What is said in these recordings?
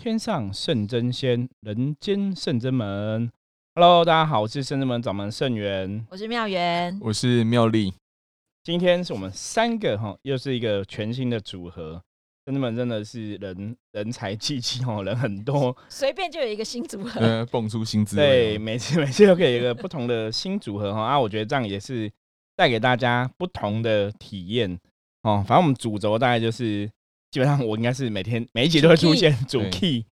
天上圣真仙，人间圣真门。Hello，大家好，我是圣真门掌门圣元，我是妙元，我是妙丽。今天是我们三个哈，又是一个全新的组合。圣真门真的是人人才济济哦，人很多，随便就有一个新组合，呃，蹦出新滋味。对，每次每次都可以一个不同的新组合哈啊，我觉得这样也是带给大家不同的体验哦。反正我们主轴大概就是。基本上我应该是每天每一集都会出现主 key，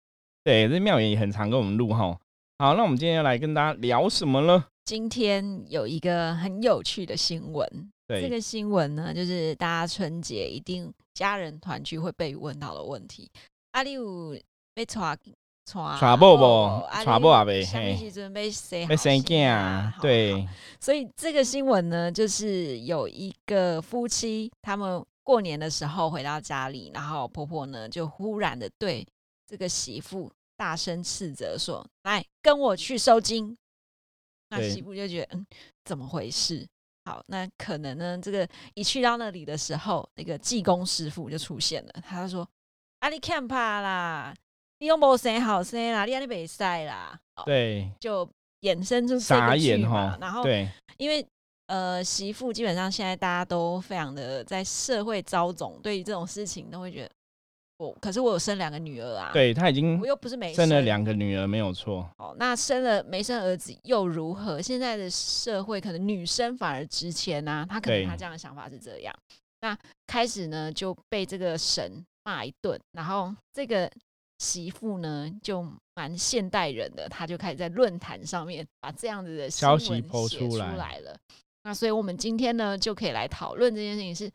对，这妙言也很常跟我们录哈。好，那我们今天要来跟大家聊什么呢？今天有一个很有趣的新闻，对，这个新闻呢，就是大家春节一定家人团聚会被问到的问题。阿里有被抓抓抓不不抓不啊？被嘿，准备生被生囝啊？对，所以这个新闻呢，就是有一个夫妻他们。过年的时候回到家里，然后婆婆呢就忽然的对这个媳妇大声斥责说：“来跟我去收金。”那媳妇就觉得嗯，怎么回事？好，那可能呢，这个一去到那里的时候，那个济公师傅就出现了，他就说：“啊，你看怕啦，你又没生好生啦，你阿你没晒啦。”对，就衍生出傻眼哈。然后对，因为。呃，媳妇基本上现在大家都非常的在社会招总，对于这种事情都会觉得，我可是我有生两个女儿啊，对他已经我又不是没生了两个女儿，没有错。哦，那生了没生儿子又如何？现在的社会可能女生反而值钱啊，他可能他这样的想法是这样。那开始呢就被这个神骂一顿，然后这个媳妇呢就蛮现代人的，她就开始在论坛上面把这样子的消息抛出来了。那所以，我们今天呢，就可以来讨论这件事情是：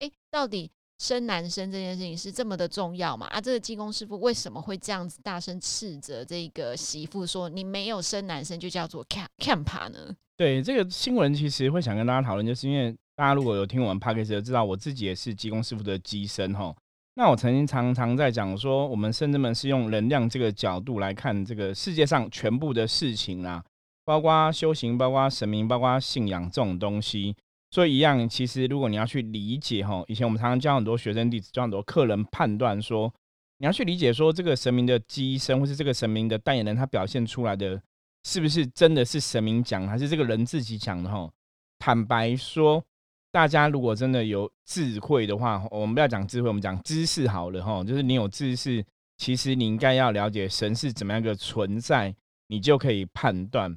哎，到底生男生这件事情是这么的重要吗？啊，这个济公师傅为什么会这样子大声斥责这个媳妇说：“你没有生男生就叫做 cam cam 呢？”对这个新闻，其实会想跟大家讨论，就是因为大家如果有听我们 p o d c a s 就知道我自己也是济公师傅的机身哈。那我曾经常常在讲说，我们圣至们是用能量这个角度来看这个世界上全部的事情啦。包括修行，包括神明，包括信仰这种东西，所以一样。其实，如果你要去理解哈，以前我们常常教很多学生弟子，教很多客人判断说，你要去理解说，这个神明的机身，或是这个神明的代言人，他表现出来的是不是真的是神明讲，还是这个人自己讲的哈？坦白说，大家如果真的有智慧的话，我们不要讲智慧，我们讲知识好了哈。就是你有知识，其实你应该要了解神是怎么样一个存在，你就可以判断。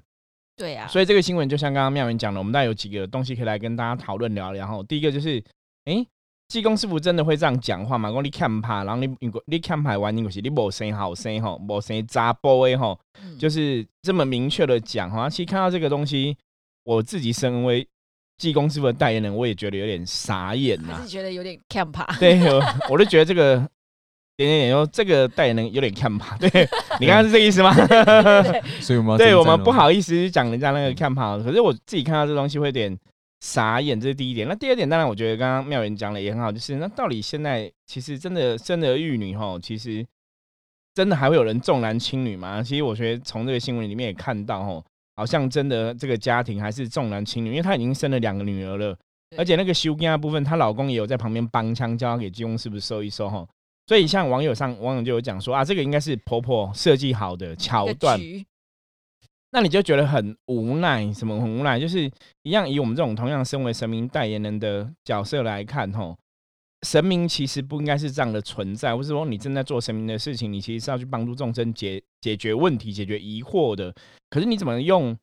对呀，所以这个新闻就像刚刚妙云讲的，我们大概有几个东西可以来跟大家讨论聊聊。哈，第一个就是，哎，济公师傅真的会这样讲话吗？我你看牌，然后你你你看牌完，你就是你无生好生吼，无生杂波诶吼，就是这么明确的讲哈。其实看到这个东西，我自己身为济公师傅的代言人，我也觉得有点傻眼呐，是觉得有点看牌。对，我就觉得这个。点点点，说这个代言人有点看吧？对你刚刚是这个意思吗？所以我们对我们不好意思讲人家那个看吧。可是我自己看到这东西会有点傻眼，这是第一点。那第二点，当然我觉得刚刚妙言讲的也很好，就是那到底现在其实真的生儿育女吼，其实真的还会有人重男轻女吗？其实我觉得从这个新闻里面也看到吼，好像真的这个家庭还是重男轻女，因为她已经生了两个女儿了，而且那个修根部分，她老公也有在旁边帮腔，叫她给金庸是不是收一收哈？所以，像网友上网友就有讲说啊，这个应该是婆婆设计好的桥段，那你就觉得很无奈，什么很无奈？就是一样以我们这种同样身为神明代言人的角色来看，吼，神明其实不应该是这样的存在，或是说你正在做神明的事情，你其实是要去帮助众生解解决问题、解决疑惑的。可是你怎么用？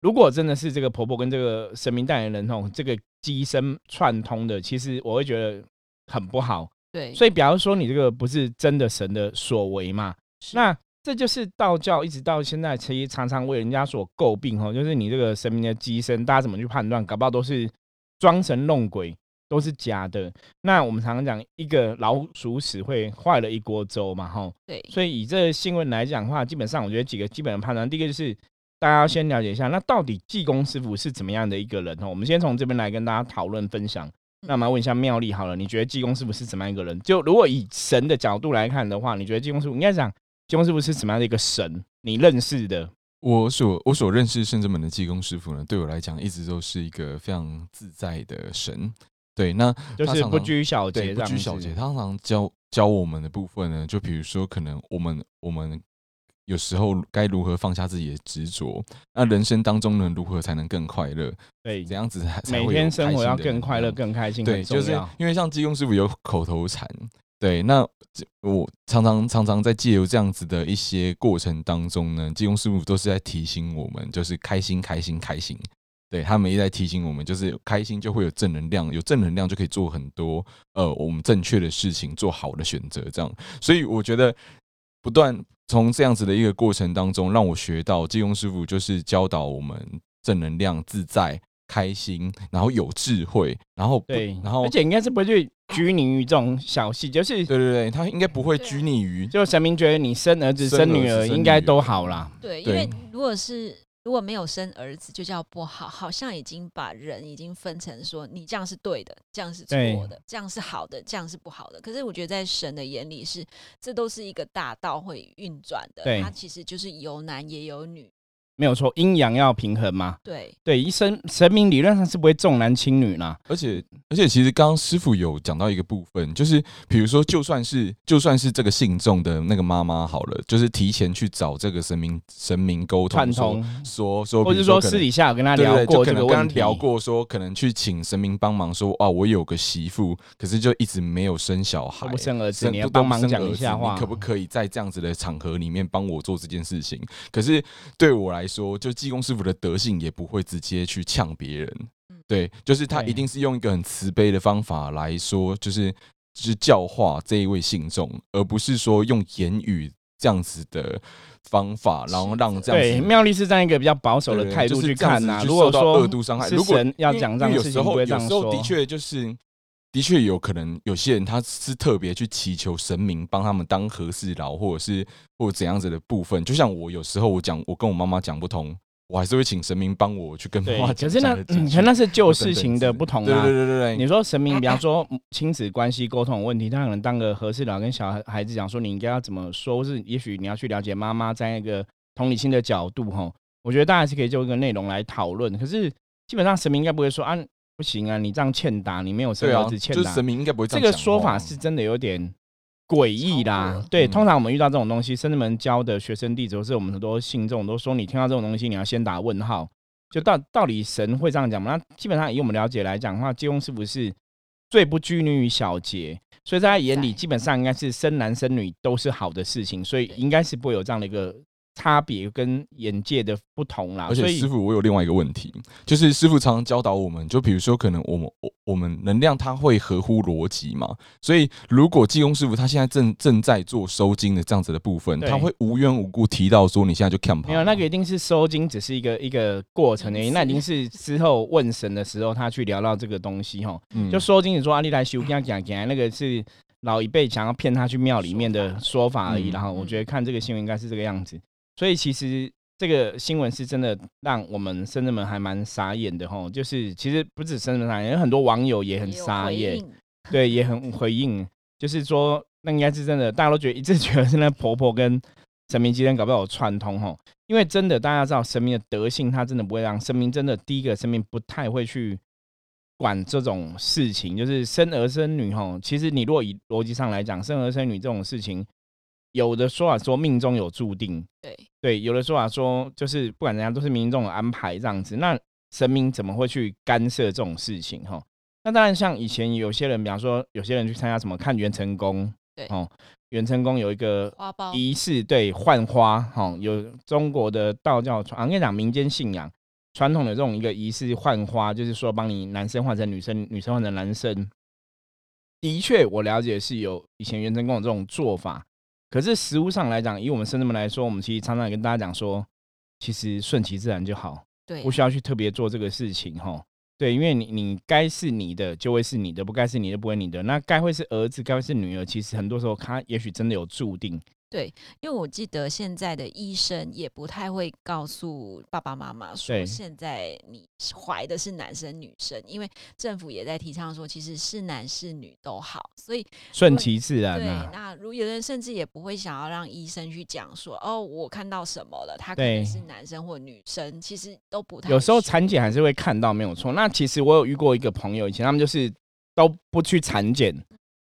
如果真的是这个婆婆跟这个神明代言人吼，这个机身串通的，其实我会觉得很不好。对，所以比方说你这个不是真的神的所为嘛？那这就是道教一直到现在其实常常为人家所诟病哈，就是你这个神明的机身，大家怎么去判断？搞不好都是装神弄鬼，都是假的。那我们常常讲一个老鼠屎会坏了一锅粥嘛，哈。对，所以以这新闻来讲的话，基本上我觉得几个基本的判断，第一个就是大家要先了解一下，那到底济公师傅是怎么样的一个人哈？我们先从这边来跟大家讨论分享。那我们问一下妙丽好了，你觉得济公师傅是怎么样一个人？就如果以神的角度来看的话，你觉得济公师傅应该讲济公师傅是怎么样的一个神？你认识的？我所我所认识圣真门的济公师傅呢，对我来讲一直都是一个非常自在的神。对，那就是不拘小节，不拘小节。他常常教教我们的部分呢，就比如说，可能我们我们有时候该如何放下自己的执着，那人生当中呢，如何才能更快乐？对，怎样子每天生活要更快乐、更开心，对，就是因为像济公师傅有口头禅，对，那这我常常常常在借由这样子的一些过程当中呢，济公师傅都是在提醒我们，就是开心、开心、开心。对他们一直在提醒我们，就是开心就会有正能量，有正能量就可以做很多呃我们正确的事情，做好的选择，这样。所以我觉得不断从这样子的一个过程当中，让我学到金庸师傅就是教导我们正能量、自在、开心，然后有智慧，然后不对，然后而且应该是不会拘泥于这种小细节，就是对对对，他应该不会拘泥于就神明觉得你生儿子、生生女儿应该都好啦。对，因对为如果是如果没有生儿子，就叫不好，好像已经把人已经分成说你这样是对的，这样是错的，这样是好的，这样是不好的。可是我觉得在神的眼里是，这都是一个大道会运转的，它其实就是有男也有女，没有错，阴阳要平衡嘛。对对，一生神明理论上是不会重男轻女啦。而且而且，其实刚刚师傅有讲到一个部分，就是比如说，就算是就算是这个信众的那个妈妈好了，就是提前去找这个神明神明沟通，通，说说说，或比如可能者说私底下有跟他聊过可能跟他这个问题，聊过，说可能去请神明帮忙说，啊，我有个媳妇，可是就一直没有生小孩生儿子，你要帮忙讲一下话，你可不可以在这样子的场合里面帮我做这件事情？可是对我来说，就济公师傅的德性也不会直接去呛别人嗯，对，就是他一定是用一个很慈悲的方法来说，就是就是教化这一位信众，而不是说用言语这样子的方法，然后让这样对，妙丽是这样一个比较保守的态度去看呐、这样子去如果说恶度伤害，是如果神要讲这样有时候有时候的确就是。的确有可能，有些人他是特别去祈求神明帮他们当和事佬，或者是或者怎样子的部分。就像我有时候我讲我跟我妈妈讲不通，我还是会请神明帮我去跟妈对，妈讲。可是那嗯可那是旧事情的不同啊。对对对对对，你说神明，比方说嗯亲子关系沟通有问题，他可能当个和事佬跟小孩孩子讲说，你应该要怎么说，或是也许你要去了解妈妈在那个同理心的角度哈。我觉得大家还是可以就一个内容来讨论。可是基本上神明应该不会说啊，不行啊，你这样欠打，你没有生儿子，欠打就是神。明应该不会这个说法是真的有点诡异啦。对，嗯通常我们遇到这种东西，甚至们教的学生弟子，或是我们很多信众都说，你听到这种东西，你要先打问号。就到到底神会这样讲吗？那基本上以我们了解来讲的话，济公是不是最不拘泥于小节，所以在他眼里，基本上应该是生男生女都是好的事情，所以应该是不会有这样的一个差别跟眼界的不同啦。而所以且师傅，我有另外一个问题，就是师傅常常教导我们，就比如说可能我们我我们能量它会合乎逻辑嘛，所以如果济公师傅他现在正正在做收金的这样子的部分，他会无缘无故提到说你现在就看跑，没有那个一定是收金，只是一个一个过程而已。那一定是之后问神的时候，他去聊到这个东西哈。嗯就收金，你说阿丽来修，跟他讲讲，那个是老一辈想要骗他去庙里面的说法而已。嗯然后我觉得看这个新闻应该是这个样子，所以其实这个新闻是真的让我们深圳们还蛮傻眼的吼。就是其实不止深圳人傻眼，有很多网友也很傻眼，对，也很回应，就是说那应该是真的，大家都觉得一直 觉得是那婆婆跟神明之间搞不好有串通吼，因为真的大家知道神明的德性，他真的不会让神明真的第一个神明不太会去管这种事情，就是生儿生女吼。其实你如果以逻辑上来讲，生儿生女这种事情，有的说法说命中有注定，对对，有的说法说就是不管怎样都是民众的安排这样子，那神明怎么会去干涉这种事情哈？那当然，像以前有些人，比方说有些人去参加什么看元成功，对哦，元成功有一个仪式，对，换花，哈、有中国的道教传，啊，跟你讲民间信仰传统的这种一个仪式换花，就是说帮你男生换成女生，女生换成男生。的确，我了解是有以前元成功有这种做法，可是实物上来讲，以我们深圳们来说，我们其实常常也跟大家讲说，其实顺其自然就好。对不需要去特别做这个事情哈。对，因为你你该是你的就会是你的，不该是你的不会你的。那该会是儿子，该会是女儿，其实很多时候他也许真的有注定。因为我记得现在的医生也不太会告诉爸爸妈妈说，对现在你怀的是男生女生，因为政府也在提倡说，其实是男是女都好，所以顺其自然对，啊。那如有的人甚至也不会想要让医生去讲说，哦，我看到什么了，他可能是男生或女生，其实都不太有时候需产检还是会看到没有错。那其实我有遇过一个朋友，以前他们就是都不去产检，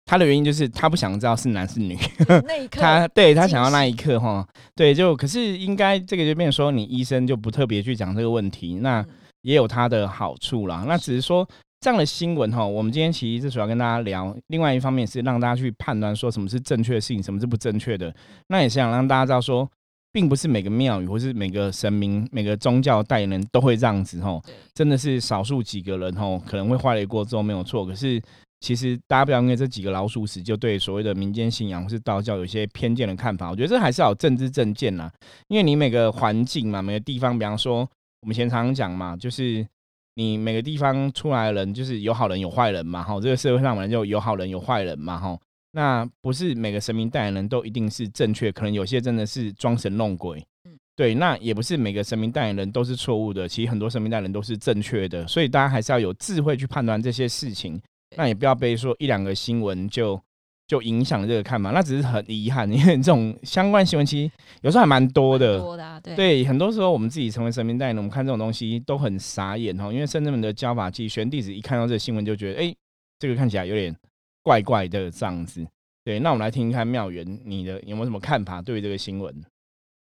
他的原因就是他不想知道是男是女，那一刻他对他想要那一刻哈，对，就可是应该这个就变成说，你医生就不特别去讲这个问题，那嗯也有他的好处啦。那只是说这样的新闻哈，我们今天其实是主要跟大家聊，另外一方面是让大家去判断说什么是正确的事情，什么是不正确的。那也是想让大家知道说，并不是每个庙宇或是每个神明、每个宗教代言人都会这样子哈，真的是少数几个人吼可能会坏了一锅粥没有错，可是。其实大家不要因为这几个老鼠屎就对所谓的民间信仰或是道教有一些偏见的看法，我觉得这还是要有政治正见啦。因为你每个环境嘛，每个地方，比方说我们以前常常讲嘛，就是你每个地方出来的人，就是有好人有坏人嘛，哈，这个社会上本来就有好人有坏人嘛，哈。那不是每个神明代言人都一定是正确，可能有些真的是装神弄鬼。嗯对，那也不是每个神明代言人都是错误的，其实很多神明代言人都是正确的，所以大家还是要有智慧去判断这些事情。那也不要被说一两个新闻就就影响这个看法，那只是很遗憾，因为这种相关新闻其实有时候还蛮多的。多的啊，对对，很多时候我们自己成为神明代言人，我们看这种东西都很傻眼哈，因为圣人们的教法记玄弟子一看到这个新闻就觉得，哎、这个看起来有点怪怪的这样子。对，那我们来听一看妙元，你的有没有什么看法对于这个新闻？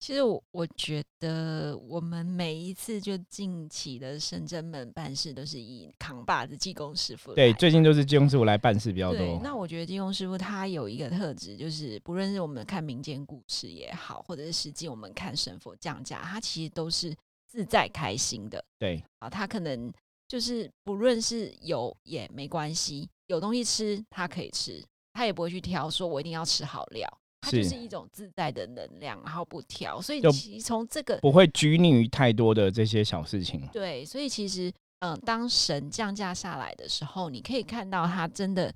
其实我我觉得我们每一次就近期的深圳门办事都是以扛把子济公师傅对，最近都是金庸师傅来办事比较多，。那我觉得金庸师傅他有一个特质，就是不论是我们看民间故事也好，或者是实际我们看神佛降价，他其实都是自在开心的对啊。他可能就是不论是有也没关系，有东西吃他可以吃，他也不会去挑说我一定要吃好料。它就是是一种自在的能量，然后不挑，所以其实从这个不会拘泥于太多的这些小事情。对，所以其实，嗯，当神降价下来的时候，你可以看到他真的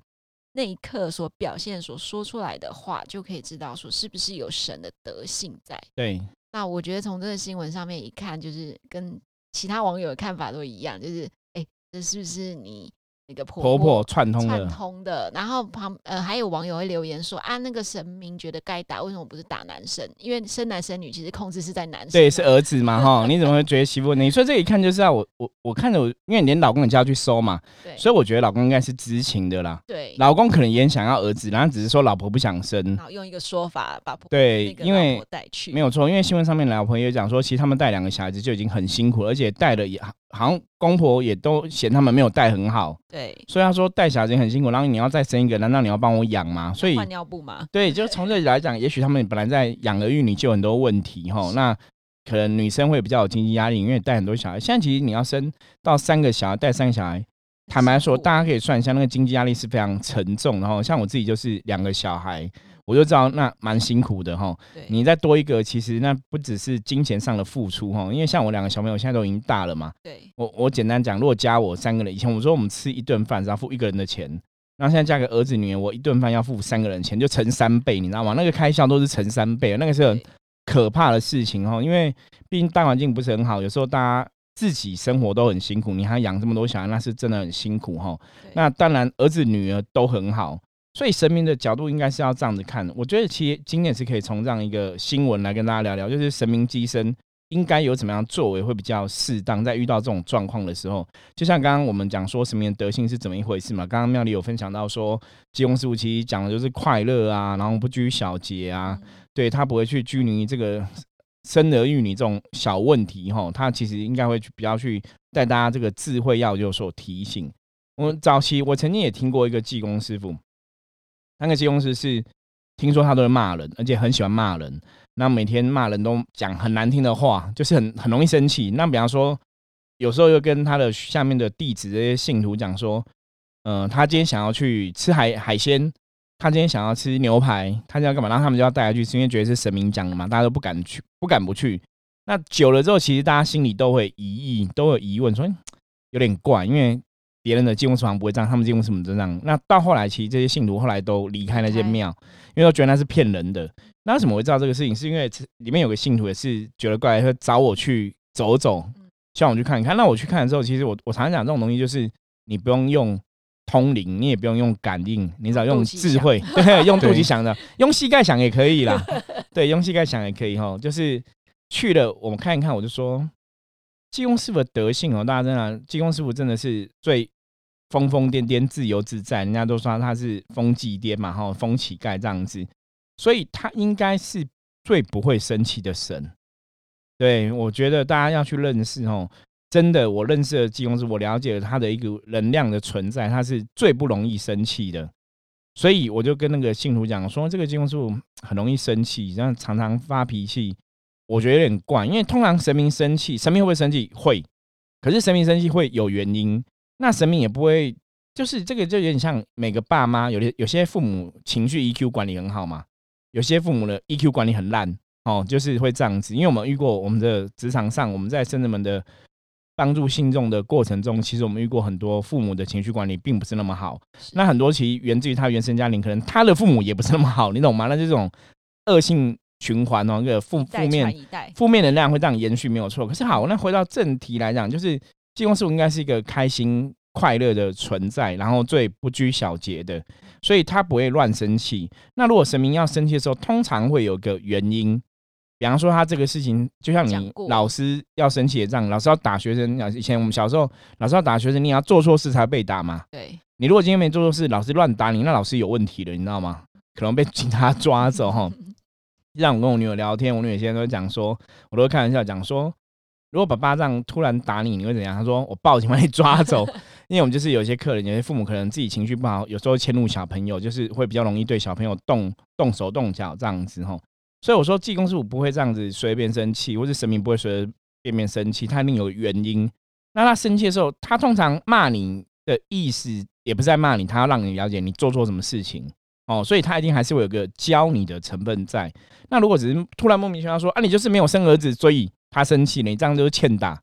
那一刻所表现、所说出来的话，就可以知道说是不是有神的德性在。对，那我觉得从这个新闻上面一看，就是跟其他网友的看法都一样，就是哎，这是不是你那个婆婆婆串通串，通的？然后旁呃还有网友会留言说啊，那个神明觉得该打，为什么不是打男生？因为生男生女其实控制是在男生。对，是儿子嘛哈？你怎么会觉得媳妇？你说这一看就知道我我我看着我，因为你连老公你就要去收嘛，对，所以我觉得老公应该是知情的啦。对，老公可能也想要儿子，然后只是说老婆不想生然。后用一个说法把婆对因为带去，没有错，因为新闻上面老婆也讲说，其实他们带两个小孩子就已经很辛苦，而且带了也好像公婆也都嫌他们没有带很好，对，所以他说带小孩子很辛苦，然后你要再生一个，难道你要帮我养吗？所以换尿布嘛，对，就从这里来讲，也许他们本来在养儿育女就有很多问题哈。那可能女生会比较有经济压力，因为带很多小孩。现在其实你要生到三个小孩，带三个小孩，坦白说，大家可以算一下，那个经济压力是非常沉重然后。像我自己就是两个小孩，我就知道那蛮辛苦的哈。你再多一个，其实那不只是金钱上的付出哈，因为像我两个小朋友现在都已经大了嘛。对我我简单讲，如果加我三个人，以前我说我们吃一顿饭只要付一个人的钱，然后现在加个儿子女儿，我一顿饭要付三个人钱，就乘三倍，你知道吗？那个开销都是乘三倍，那个是很可怕的事情哈。因为毕竟大环境不是很好，有时候大家自己生活都很辛苦，你还养这么多小孩，那是真的很辛苦哈。那当然，儿子女儿都很好，所以神明的角度应该是要这样子看。我觉得其实今天是可以从这样一个新闻来跟大家聊聊，就是神明机身应该有怎么样作为会比较适当，在遇到这种状况的时候，就像刚刚我们讲说神明的德性是怎么一回事嘛。刚刚妙丽有分享到说，济公师傅其实讲的就是快乐啊，然后不拘小节啊，嗯对他不会去拘泥于这个生儿育女这种小问题哈，他其实应该会去比较去带大家这个智慧要有所提醒。我早期我曾经也听过一个济公师傅，那个济公师是听说他都会骂人，而且很喜欢骂人，那每天骂人都讲很难听的话，就是很很容易生气。那比方说，有时候又跟他的下面的弟子这些信徒讲说，嗯、他今天想要去吃海海鲜，他今天想要吃牛排，他今天要干嘛？然后他们就要带他去吃，因为觉得是神明讲的嘛，大家都不敢去，不敢不去。那久了之后，其实大家心里都会疑义，都有疑问，说有点怪，因为别人的进公司好像不会这样，他们进公司怎么这样？那到后来，其实这些信徒后来都离开那间庙，因为都觉得那是骗人的。那为什么会知道这个事情？是因为里面有个信徒也是觉得怪，他找我去走走嗯，希望我去看一看。那我去看的时候，其实我我常常讲这种东西，就是你不用用通灵，你也不用用感应，你只要用智慧，对，用肚对脐想的，用膝盖想也可以啦。对，用膝盖想也可以哈。就是去了，我们看一看，我就说，济公师傅的德性哦，大家真的，济公师傅真的是最疯疯癫癫、自由自在，人家都说他是疯祭癫嘛，哈，疯乞丐这样子，所以他应该是最不会生气的神。对我觉得大家要去认识哦，真的，我认识的济公师，我了解了他的一个能量的存在，他是最不容易生气的。所以我就跟那个信徒讲说，这个济公师傅很容易生气，然后常常发脾气，我觉得有点怪。因为通常神明生气，神明会不会生气？会。可是神明生气会有原因，那神明也不会，就是这个就有点像每个爸妈，有的有些父母情绪 EQ 管理很好嘛，有些父母的 EQ 管理很烂哦，就是会这样子。因为我们遇过我们的职场上，我们在圣人们的帮助信众的过程中，其实我们遇过很多父母的情绪管理并不是那么好。那很多其实源自于他原生家庭，可能他的父母也不是那么好，你懂吗？那这种恶性。循环哦，那个负负面负面能量会这样延续，没有错。可是好，那回到正题来讲，就是济公师傅应该是一个开心快乐的存在，然后最不拘小节的，所以他不会乱生气。那如果神明要生气的时候，通常会有个原因，比方说他这个事情，就像你老师要生气这样，老师要打学生，以前我们小时候老师要打学生，你要做错事才被打嘛。对，你如果今天没做错事，老师乱打你，那老师有问题了，你知道吗？可能被警察抓走哈。让 我跟我女友聊天，我女友现在都讲说，我都开玩笑讲说，如果爸爸这样突然打你，你会怎样？他说我报警把你抓走，因为我们就是有些客人，有些父母可能自己情绪不好，有时候迁怒小朋友，就是会比较容易对小朋友动动手动脚这样子吼。所以我说济公师傅不会这样子随便生气，或是神明不会随便便生气，他一定有原因。那他生气的时候，他通常骂你的意思也不是在骂你，他要让你了解你做错什么事情。哦，所以他一定还是会有个教你的成分在。那如果只是突然莫名其妙说啊，你就是没有生儿子，所以他生气了，你这样就是欠打。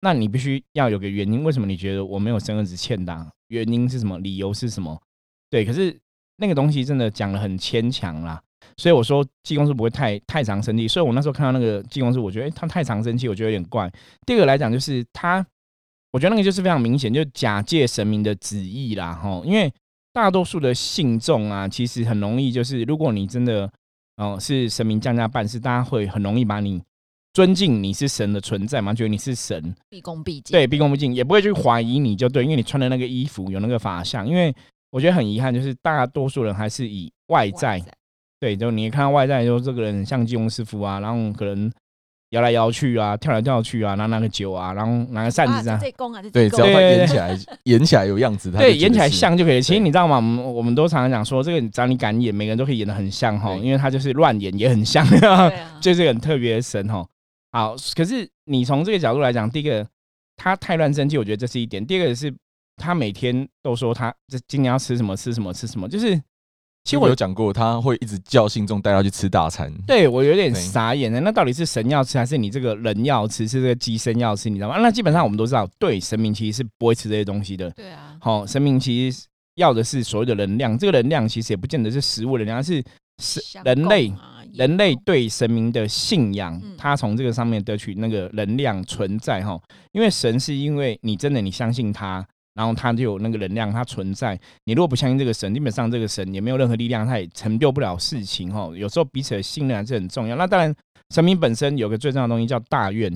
那你必须要有个原因，为什么你觉得我没有生儿子欠打？原因是什么？理由是什么？对，可是那个东西真的讲的很牵强啦。所以我说济公是不会太太常生气。所以我那时候看到那个济公是，我觉得他太常生气，我觉得有点怪。第二个来讲就是他，我觉得那个就是非常明显，就假借神明的旨意啦，吼，因为。大多数的信众啊，其实很容易，就是如果你真的哦是神明降价办事，大家会很容易把你尊敬你是神的存在嘛，觉得你是神，毕恭毕敬，对，毕恭毕敬，也不会去怀疑你就对，因为你穿的那个衣服有那个法相。因为我觉得很遗憾，就是大多数人还是以外在，对，就你看到外在，就这个人像金庸师傅啊，然后可能。摇来摇去啊，跳来跳去啊，拿那个酒啊，然后拿个扇子这样。对，只要他演起来，演起来有样子，对，演起来像就可以。其实你知道吗？我们我们都常常讲说，这个只要你敢演，每个人都可以演的很像哈，因为他就是乱演也很像，就是很特别的神哈。好，可是你从这个角度来讲，第一个他太乱生气，我觉得这是一点；第二个是他每天都说他这今天要吃什么吃什么吃什么，就是。其实我有讲过，他会一直叫信众带他去吃大餐。对我有点傻眼了，那到底是神要吃，还是你这个人要吃？是这个鸡生要吃，你知道吗？那基本上我们都知道，对神明其实是不会吃这些东西的。对啊，好，神明其实要的是所谓的能量，这个能量其实也不见得是食物能量，是是人类人类对神明的信仰，他从这个上面得取那个能量存在哈。因为神是因为你真的你相信他。然后他就有那个能量，它存在。你如果不相信这个神，基本上这个神也没有任何力量，他也成就不了事情。哈，有时候彼此的信任还是很重要。那当然，神明本身有个最重要的东西叫大愿。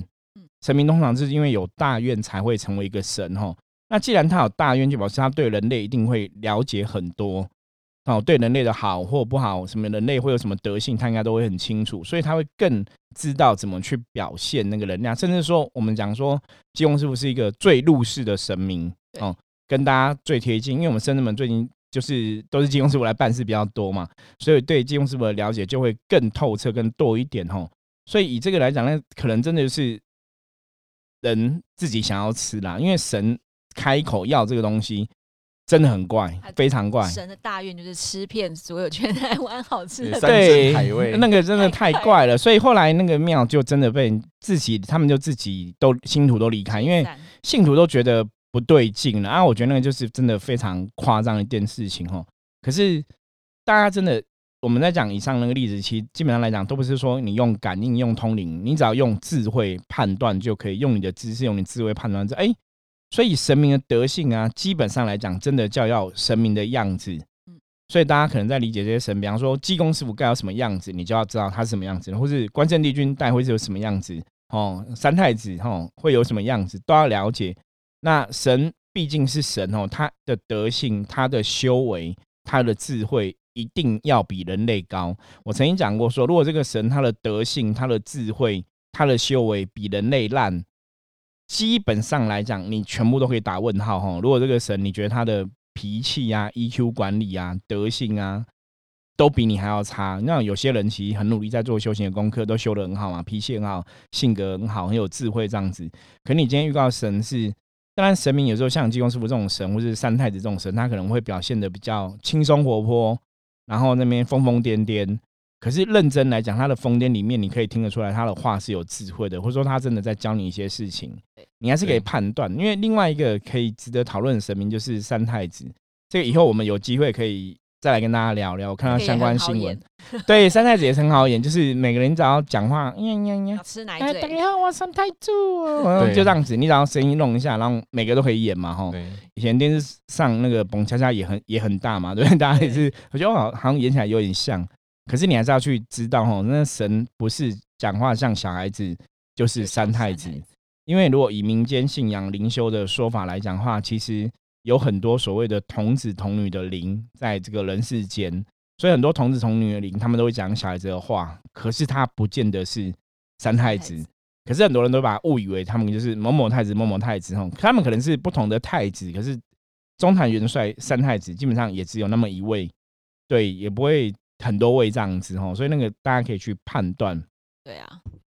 神明通常是因为有大愿才会成为一个神。哈，那既然他有大愿，就表示他对人类一定会了解很多。哦，对人类的好或不好，什么人类会有什么德性，他应该都会很清楚，所以他会更知道怎么去表现那个能量。甚至说，我们讲说，济公师傅是一个最入世的神明。哦，跟大家最贴近，因为我们生子们最近就是都是金庸师傅来办事比较多嘛，所以对金庸师傅的了解就会更透彻、更多一点哦。所以以这个来讲呢，可能真的是人自己想要吃啦，因为神开口要这个东西真的很怪，非常怪。神的大愿就是吃遍所有全台湾好吃的对那个真的太怪了。所以后来那个庙就真的被自己，他们就自己都信徒都离开，因为信徒都觉得。不对劲了啊！我觉得那个就是真的非常夸张一件事情哦。可是大家真的，我们在讲以上那个例子，其实基本上来讲，都不是说你用感应、用通灵，你只要用智慧判断就可以，用你的知识、用你智慧判断这哎。所以神明的德性啊，基本上来讲，真的叫要神明的样子。所以大家可能在理解这些神，比方说济公师傅该有什么样子，你就要知道他是什么样子，或是关圣帝君带会是有什么样子哦，三太子哦会有什么样子，都要了解。那神毕竟是神哦，他的德性、他的修为、他的智慧，一定要比人类高。我曾经讲过说，如果这个神他的德性、他的智慧、他的修为比人类烂，基本上来讲，你全部都可以打问号哈。如果这个神你觉得他的脾气啊、EQ 管理啊、德性啊，都比你还要差，那有些人其实很努力在做修行的功课，都修得很好嘛，脾气很好，性格很好，很有智慧这样子。可你今天遇到神是，当然神明有时候像济公师傅这种神，或是三太子这种神，他可能会表现的比较轻松活泼，然后那边疯疯癫癫。可是认真来讲，他的疯癫里面，你可以听得出来，他的话是有智慧的，或者说他真的在教你一些事情，你还是可以判断。因为另外一个可以值得讨论的神明就是三太子，这个以后我们有机会可以再来跟大家聊聊。我看到相关新闻，对三太子也很好演，就是每个人只要讲话，呀呀呀，吃奶嘴，大家好，我三太子，就这样子，你只要声音弄一下，然后每个都可以演嘛，吼。以前电视上那个蹦恰恰也很也很大嘛，对，大家也是，我觉得好好像演起来有点像。可是你还是要去知道哈，那神不是讲话像小孩子，就是三太子。因为如果以民间信仰灵修的说法来讲话，其实有很多所谓的童子童女的灵在这个人世间，所以很多童子童女的灵，他们都会讲小孩子的话。可是他不见得是三太子，可是很多人都把误以为他们就是某某太子、某某太子哈，他们可能是不同的太子。可是中坛元帅三太子基本上也只有那么一位，对，也不会。很多位这样子哦，所以那个大家可以去判断。对啊，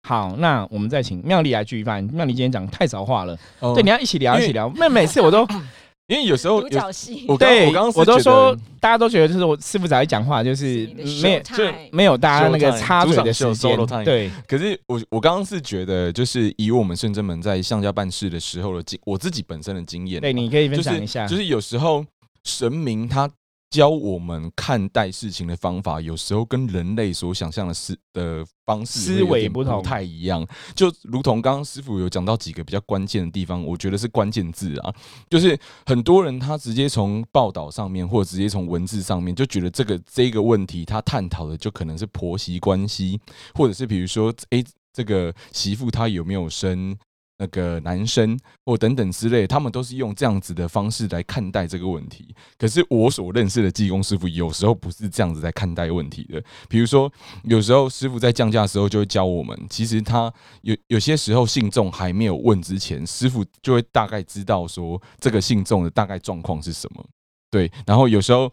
好，那我们再请妙丽来举范。妙丽今天讲太少话了，对，你要一起聊，一起聊。那每次我都，因为有时候独角戏，对，我刚我都说，大家都觉得就是我师傅仔一讲话就是没有，就没有大家那个插嘴的时间。对，可是我我刚刚是觉得，就是以我们圣真门在向家办事的时候的经，我自己本身的经验，对，你可以分享一下。就是有时候神明他。教我们看待事情的方法，有时候跟人类所想象的思的方式思维不同，太一样。就如同刚刚师傅有讲到几个比较关键的地方，我觉得是关键字啊，就是很多人他直接从报道上面，或者直接从文字上面，就觉得这个这个问题他探讨的就可能是婆媳关系，或者是比如说，哎，这个媳妇她有没有生？那个男生或等等之类，他们都是用这样子的方式来看待这个问题。可是我所认识的技工师傅，有时候不是这样子在看待问题的。比如说，有时候师傅在降价的时候，就会教我们，其实他有有些时候信众还没有问之前，师傅就会大概知道说这个信众的大概状况是什么。对，然后有时候。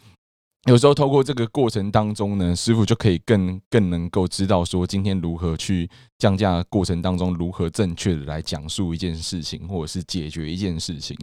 有时候透过这个过程当中呢，师傅就可以更更能够知道说今天如何去降价过程当中如何正确的来讲述一件事情，或者是解决一件事情。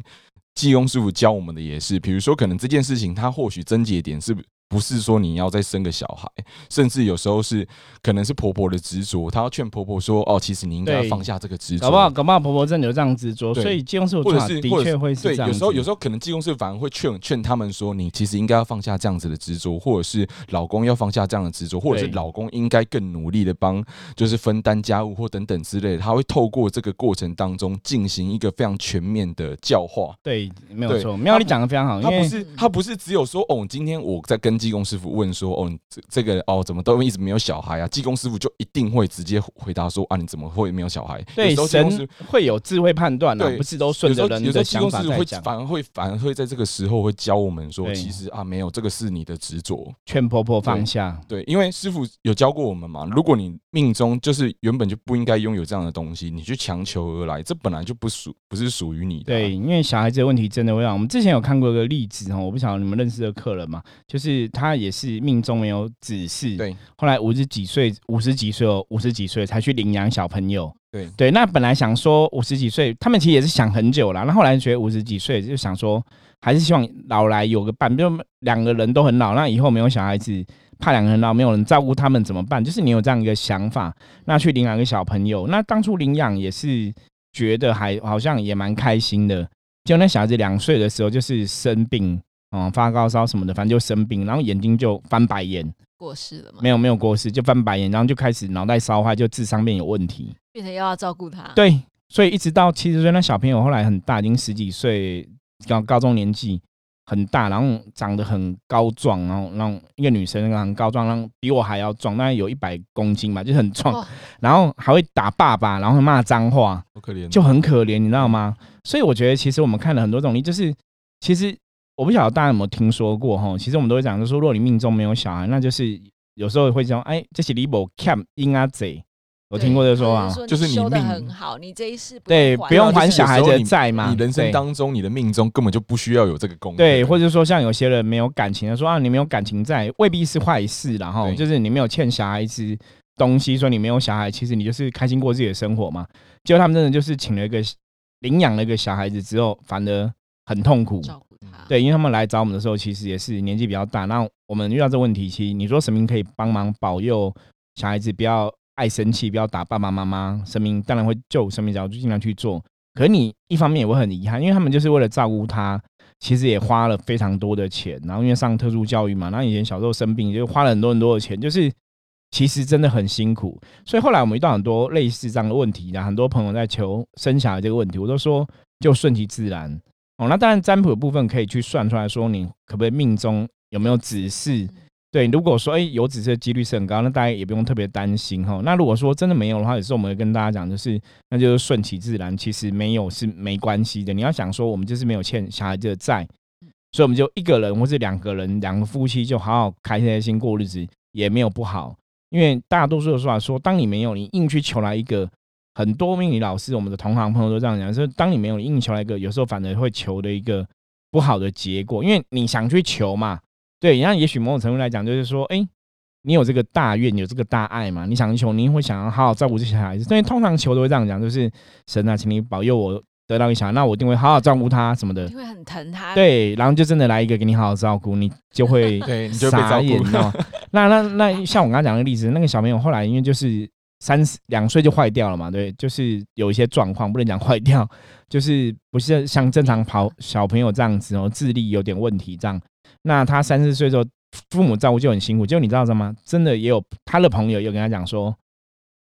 济公师傅教我们的也是，比如说可能这件事情它或许症结点是。不是说你要再生个小孩，甚至有时候是可能是婆婆的执着，她要劝婆婆说：“哦，其实你应该要放下这个执着。”搞不好，搞不好婆婆真的有这样执着，所以济公师傅或者是的确会是这样。有时候，有时候可能济公师反而会劝劝他们说：“你其实应该要放下这样子的执着，或者是老公要放下这样的执着，或者是老公应该更努力的帮，就是分担家务或等等之类的。”他会透过这个过程当中进行一个非常全面的教化。对，没有错，妙丽讲的非常好。他不是他不是只有说哦，今天我在跟济公师傅问。说哦，这这个哦，怎么都一直没有小孩啊？技工师傅就一定会直接回答说啊，你怎么会没有小孩？对，神会有智慧判断啊，不是都顺着人的想法会反而会反而会在这个时候会教我们说，其实啊，没有这个是你的执着，劝婆婆放下。对，因为师傅有教过我们嘛，如果你命中就是原本就不应该拥有这样的东西，你去强求而来，这本来就不属不是属于你的。对，因为小孩子的问题真的会让我们之前有看过一个例子哦，我不晓得你们认识的客人嘛，就是他也是。命中没有指示，对。后来五十几岁，五十几岁哦，五十几岁才去领养小朋友，对对。那本来想说五十几岁，他们其实也是想很久了。那后来觉得五十几岁就想说，还是希望老来有个伴，比如两个人都很老，那以后没有小孩子，怕两个人老没有人照顾他们怎么办？就是你有这样一个想法，那去领养一个小朋友。那当初领养也是觉得还好像也蛮开心的。就那小孩子两岁的时候就是生病。哦，发高烧什么的，反正就生病，然后眼睛就翻白眼，过世了吗？没有，没有过世，就翻白眼，然后就开始脑袋烧坏，就智商变有问题，变成又要照顾他。对，所以一直到七十岁，那小朋友后来很大，已经十几岁，高高中年纪，很大，然后长得很高壮，然后让一个女生很高壮，让比我还要壮，大概有一百公斤吧，就很壮，哦然后还会打爸爸，然后骂脏话，好可怜哦，就很可怜，你知道吗？所以我觉得其实我们看了很多种例，就是其实我不晓得大家有没有听说过哈，其实我们都会讲，就是说如果你命中没有小孩，那就是有时候会讲，哎，这是你某 cam 婴啊贼，我听过这个说法吗？说就是你命很好，你这一世对，不用还小孩子的债嘛，你人生对当中你的命中根本就不需要有这个功能，对，或者说像有些人没有感情的说啊，你没有感情在，未必是坏事，然后就是你没有欠小孩子东西，说你没有小孩，其实你就是开心过自己的生活嘛。结果他们真的就是请了一个领养了一个小孩子之后，反而很痛苦。对，因为他们来找我们的时候，其实也是年纪比较大。那我们遇到这个问题，其实你说神明可以帮忙保佑小孩子不要爱生气，不要打爸爸妈妈，神明当然会救神明角度尽量去做。可是你一方面也会很遗憾，因为他们就是为了照顾他，其实也花了非常多的钱。然后因为上特殊教育嘛，然后以前小时候生病就花了很多很多的钱，就是其实真的很辛苦。所以后来我们遇到很多类似这样的问题然后，很多朋友在求生小孩这个问题，我都说就顺其自然。哦，那当然占卜的部分可以去算出来说你可不可以命中有没有指示。对，如果说哎、有指示的几率是很高，那大家也不用特别担心哈。那如果说真的没有的话，有时候我们会跟大家讲，就是那就是顺其自然，其实没有是没关系的。你要想说我们就是没有欠小孩子的债，所以我们就一个人或是两个人，两个夫妻就好好开开心过日子，也没有不好。因为大多数的说法说，当你没有，你硬去求来一个，很多命理老师、我们的同行朋友都这样讲，就是当你没有，你硬求来一个，有时候反而会求的一个不好的结果，因为你想去求嘛，对，然后也许某种程度来讲，就是说，哎、你有这个大愿，有这个大爱嘛，你想求，你会想要好好照顾这些孩子。所以通常求都会这样讲，就是神啊，请你保佑我得到一个小孩，那我一定会好好照顾他什么的你。会很疼他。，对，然后就真的来一个给你好好照顾，你就会对，你就会被照傻眼顾。哦。那那那像我刚刚讲的例子，那个小朋友后来因为就是三十两岁就坏掉了嘛，对，就是有一些状况，不能讲坏掉，就是不是像正常跑小朋友这样子哦，智力有点问题这样。那他三四岁之后，父母照顾就很辛苦，结果你知道什么？真的也有他的朋友有跟他讲说。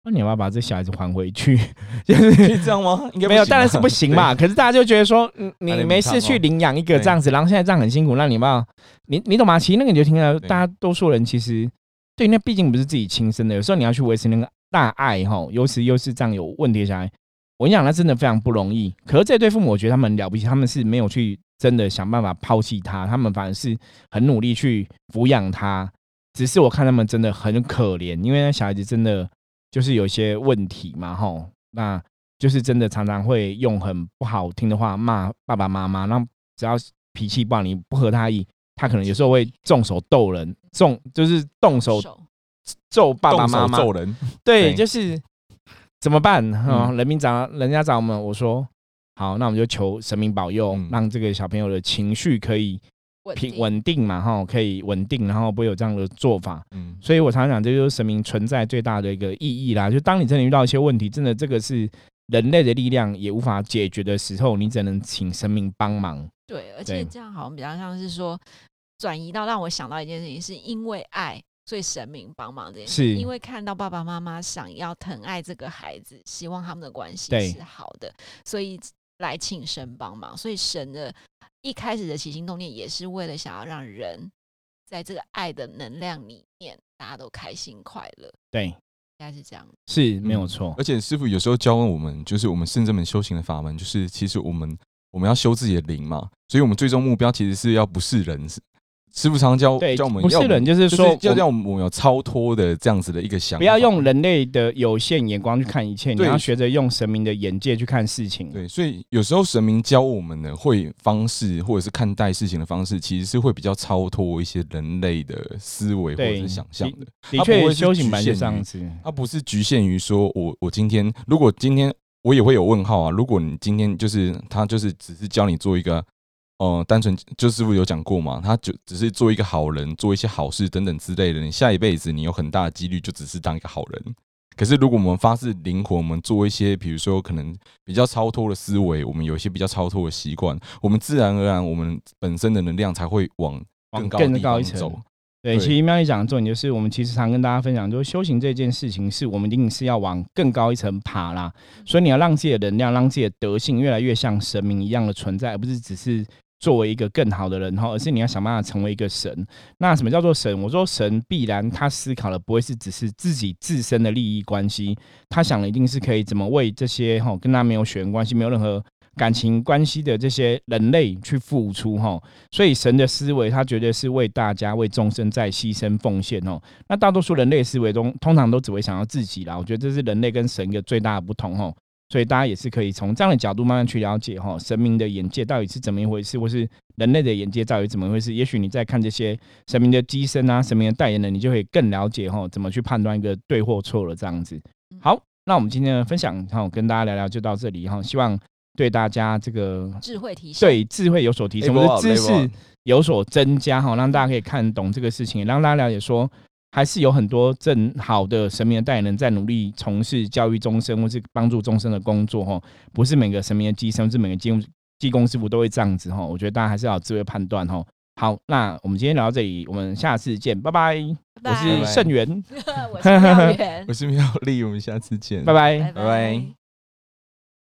那你要不要把这小孩子还回去？就是这样吗？应该没有，当然是不 行嘛。可是大家就觉得说，嗯，你没事去领养一个这样子，然后现在这样很辛苦，那你要？你你懂吗？其实那个你就听到，对大家多数人其实对，那毕竟不是自己亲生的，有时候你要去维持那个大爱哈，尤其又是这样有问题的小孩，我跟你讲，他真的非常不容易。可是这对父母，我觉得他们了不起，他们是没有去真的想办法抛弃他，他们反而是很努力去抚养他。只是我看他们真的很可怜，因为那小孩子真的就是有一些问题嘛，吼，那就是真的常常会用很不好听的话骂爸爸妈妈，那只要脾气不好，你不合他意，他可能有时候会动手斗人，动就是动手揍爸爸妈妈，揍人，对，就是怎么办？哈、嗯人民找人家找我们，我说好，那我们就求神明保佑，嗯让这个小朋友的情绪可以平稳定嘛，哈，可以稳定，然后不会有这样的做法。嗯，所以我常常讲，这就是神明存在最大的一个意义啦。就当你真的遇到一些问题，真的这个是人类的力量也无法解决的时候，你只能请神明帮忙。对，而且这样好像比较像是说转移到让我想到一件事情，是因为爱。所以神明帮忙这件事，是因为看到爸爸妈妈想要疼爱这个孩子，希望他们的关系是好的，所以来请神帮忙。所以神的一开始的起心动念，也是为了想要让人在这个爱的能量里面，大家都开心快乐，对，应该是这样。是没有错。而且师傅有时候教我们，就是我们圣这门修行的法门，就是其实我们我们要修自己的灵嘛，所以我们最终目标其实是要不是人。是师傅常教教我们不是人就是说我们要让我们有超脱的这样子的一个想法，不要用人类的有限眼光去看一切，你要学着用神明的眼界去看事情。对，所以有时候神明教我们的会方式，或者是看待事情的方式，其实是会比较超脱一些人类的思维或者是想象的。的确，修行本来就局限于这样子。它不是局限于说我我今天如果今天我也会有问号啊，如果你今天就是他就是只是教你做一个。呃，单纯就师傅有讲过嘛，他就只是做一个好人，做一些好事等等之类的。你下一辈子你有很大的几率就只是当一个好人。可是如果我们发自灵魂，我们做一些比如说可能比较超脱的思维，我们有一些比较超脱的习惯，我们自然而然我们本身的能量才会往往更高更高一层走。对，其实妙一讲的重点就是，我们其实常跟大家分享，就是修行这件事情，是我们一定是要往更高一层爬啦。所以你要让自己的能量，让自己的德性越来越像神明一样的存在，而不是只是作为一个更好的人哈，而是你要想办法成为一个神。那什么叫做神？我说神必然他思考的不会是只是自己自身的利益关系，他想的一定是可以怎么为这些哈跟他没有血缘关系、没有任何感情关系的这些人类去付出哈。所以神的思维，他绝对是为大家、为众生在牺牲奉献哦。那大多数人类思维中，通常都只会想要自己啦。我觉得这是人类跟神一个最大的不同哦。所以大家也是可以从这样的角度慢慢去了解哈，神明的眼界到底是怎么一回事，或是人类的眼界到底怎么回事。也许你在看这些神明的机身啊、神明的代言人，你就会更了解哈，怎么去判断一个对或错了这样子。好，那我们今天的分享哈，跟大家聊聊就到这里哈，希望对大家这个智慧提升，对智慧有所提升，或者知识有所增加哈，让大家可以看懂这个事情，让大家了解说。还是有很多正好的神明的代言人，在努力从事教育终身或是帮助终身的工作哈。不是每个神明的机身，是每个技技工师傅都会这样子哈。我觉得大家还是要智慧判断哈。好，那我们今天聊到这里，我们下次见，拜拜。我是盛元，我是妙元，我是妙丽，我们下次见，拜拜，拜拜。